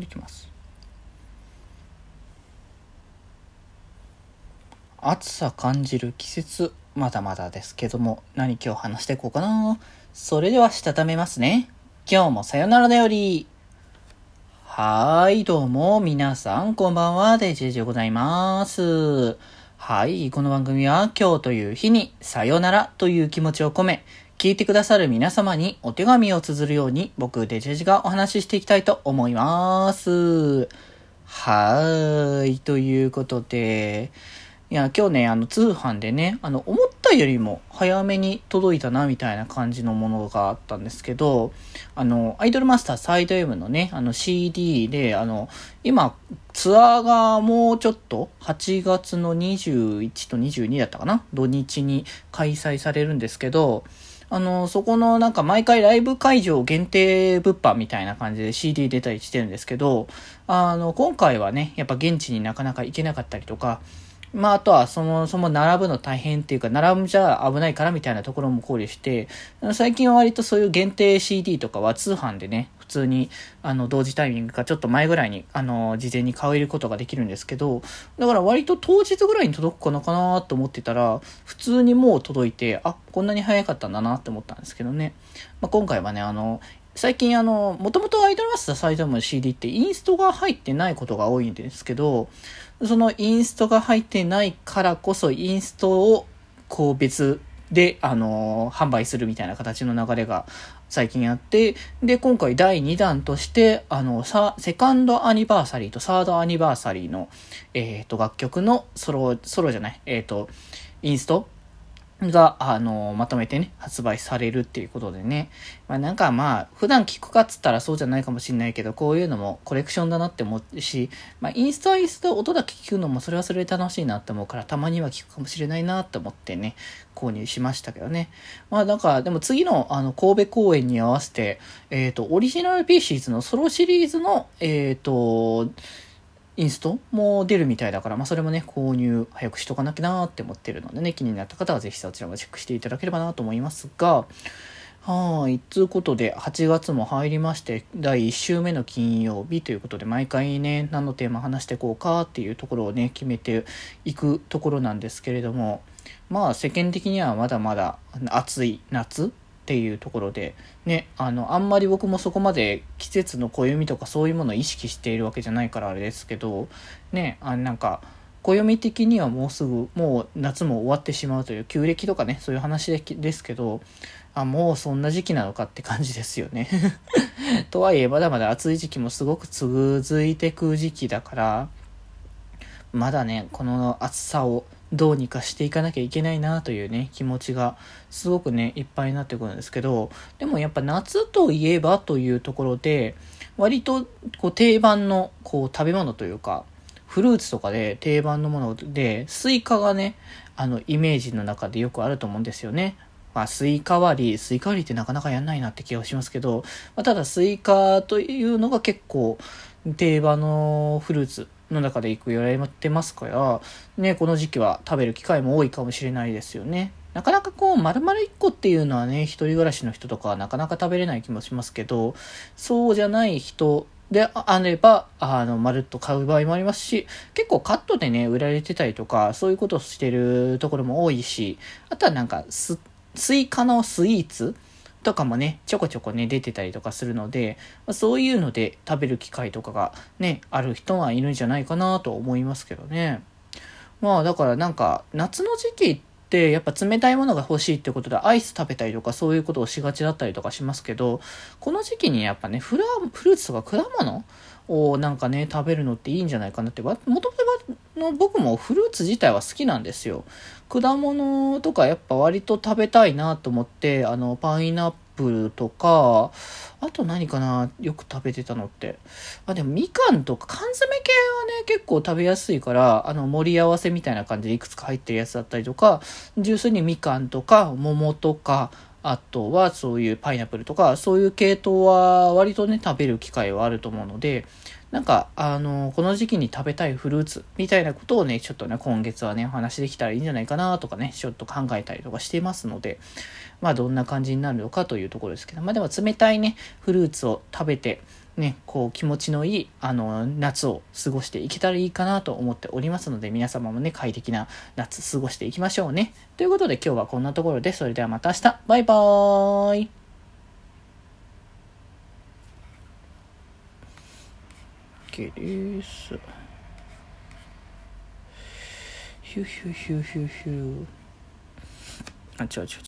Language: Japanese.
できます。暑さ感じる季節まだまだですけども何今日話していこうかな。それではしたためますね。今日もさよならだよりはい、どうも、皆さん、こんばんは、デジェジでございます。はい、この番組は、今日という日に、さよならという気持ちを込め、聞いてくださる皆様にお手紙を綴るように、僕、デジェジがお話ししていきたいと思います。はーい、ということで、いや、今日ね、あの、通販でね、あの、思ったよりも早めに届いたな、みたいな感じのものがあったんですけど、あの、アイドルマスターサイド M のね、あの CD で、あの、今、ツアーがもうちょっと、8月の21と22だったかな？土日に開催されるんですけど、あの、そこのなんか毎回ライブ会場限定物販みたいな感じで CD 出たりしてるんですけど、あの、今回はね、やっぱ現地になかなか行けなかったりとか、まあ、あとはそもそも並ぶの大変っていうか、並ぶじゃ危ないからみたいなところも考慮して、最近は割とそういう限定 CD とかは通販でね、通に、あの、同時タイミングかちょっと前ぐらいに、あの、事前に買えることができるんですけど、だから割と当日ぐらいに届くかなかなと思ってたら、普通にもう届いて、あ、こんなに早かったんだなって思ったんですけどね。まあ、今回はね、あの、最近あの、もともとアイドルマスターサイドの CD ってインストが入ってないことが多いんですけど、そのインストが入ってないからこそ、インストをこう別で、あの販売するみたいな形の流れが最近やって、で、今回第2弾として、あの、さ、セカンドアニバーサリーとサードアニバーサリーの、えっ、ー、と、楽曲のソロ、ソロじゃない、えっ、ー、と、インストが、あの、まとめてね、発売されるっていうことでね。まあなんかまあ、普段聞くかっつったらそうじゃないかもしんないけど、こういうのもコレクションだなって思うし、まあインストはインスト音だけ聞くのもそれはそれで楽しいなって思うから、たまには聞くかもしれないなって思ってね、購入しましたけどね。まあなんか、でも次のあの、神戸公演に合わせて、えっ、ー、と、オリジナルピーシーズのソロシリーズの、えっ、ー、と、インストも出るみたいだから、まあ、それもね、購入早くしとかなきゃなって思ってるのでね、気になった方はぜひそちらもチェックしていただければなと思いますが、はい。つうことで、8月も入りまして、第1週目の金曜日ということで、毎回ね、何のテーマ話していこうかっていうところをね、決めていくところなんですけれども、まあ世間的にはまだまだ暑い夏っていうところで、ね、あの、あんまり僕もそこまで季節の暦とかそういうものを意識しているわけじゃないからあれですけど、ね、あなんか、暦的にはもうすぐ、もう夏も終わってしまうという、旧暦とかね、そういう話ですけど、あ、もうそんな時期なのかって感じですよね。とはいえ、まだまだ暑い時期もすごく続いてく時期だから、まだね、この暑さをどうにかしていかなきゃいけないなというね、気持ちがすごくね、いっぱいになってくるんですけど、でもやっぱ夏といえばというところで、割とこう定番のこう食べ物というか、フルーツとかで定番のもので、スイカがね、あの、イメージの中でよくあると思うんですよね。まあ、スイカ割り、スイカ割りってなかなかやんないなって気がしますけど、まあ、ただスイカというのが結構定番のフルーツの中で行く言われてますから、ね、この時期は食べる機会も多いかもしれないですよね。なかなかこう、丸々1個っていうのはね、一人暮らしの人とかはなかなか食べれない気もしますけど、そうじゃない人であれば、あの、まるっと買う場合もありますし、結構カットでね、売られてたりとか、そういうことをしてるところも多いし、あとはなんか、スイカのスイーツとかもね、ちょこちょこね、出てたりとかするので、ま、そういうので食べる機会とかがね、ある人はいるんじゃないかなと思いますけどね。まあだからなんか、夏の時期ってやっぱ冷たいものが欲しいってことでアイス食べたりとかそういうことをしがちだったりとかしますけど、この時期にやっぱね、フラフルーツとか果物をなんかね、食べるのっていいんじゃないかなって、もともと僕もフルーツ自体は好きなんですよ。果物とかやっぱ割と食べたいなと思って、あの、パイナップルとか、あと何かなよく食べてたのって。あ、でもみかんとか缶詰系はね、結構食べやすいから、あの、盛り合わせみたいな感じでいくつか入ってるやつだったりとか、純粋にみかんとか、桃とか、あとはそういうパイナップルとか、そういう系統は割とね、食べる機会はあると思うので、なんか、あの、この時期に食べたいフルーツみたいなことをね、ちょっとね、今月はね、お話できたらいいんじゃないかなとかね、ちょっと考えたりとかしてますので、まあ、どんな感じになるのかというところですけど、まあ、でも冷たいね、フルーツを食べて、ね、こう気持ちのいいあの夏を過ごしていけたらいいかなと思っておりますので皆様もね快適な夏過ごしていきましょうね。ということで今日はこんなところでそれではまた明日バイバーイ it is. Phew, phew, phew, phew, phew. Achoo, achoo.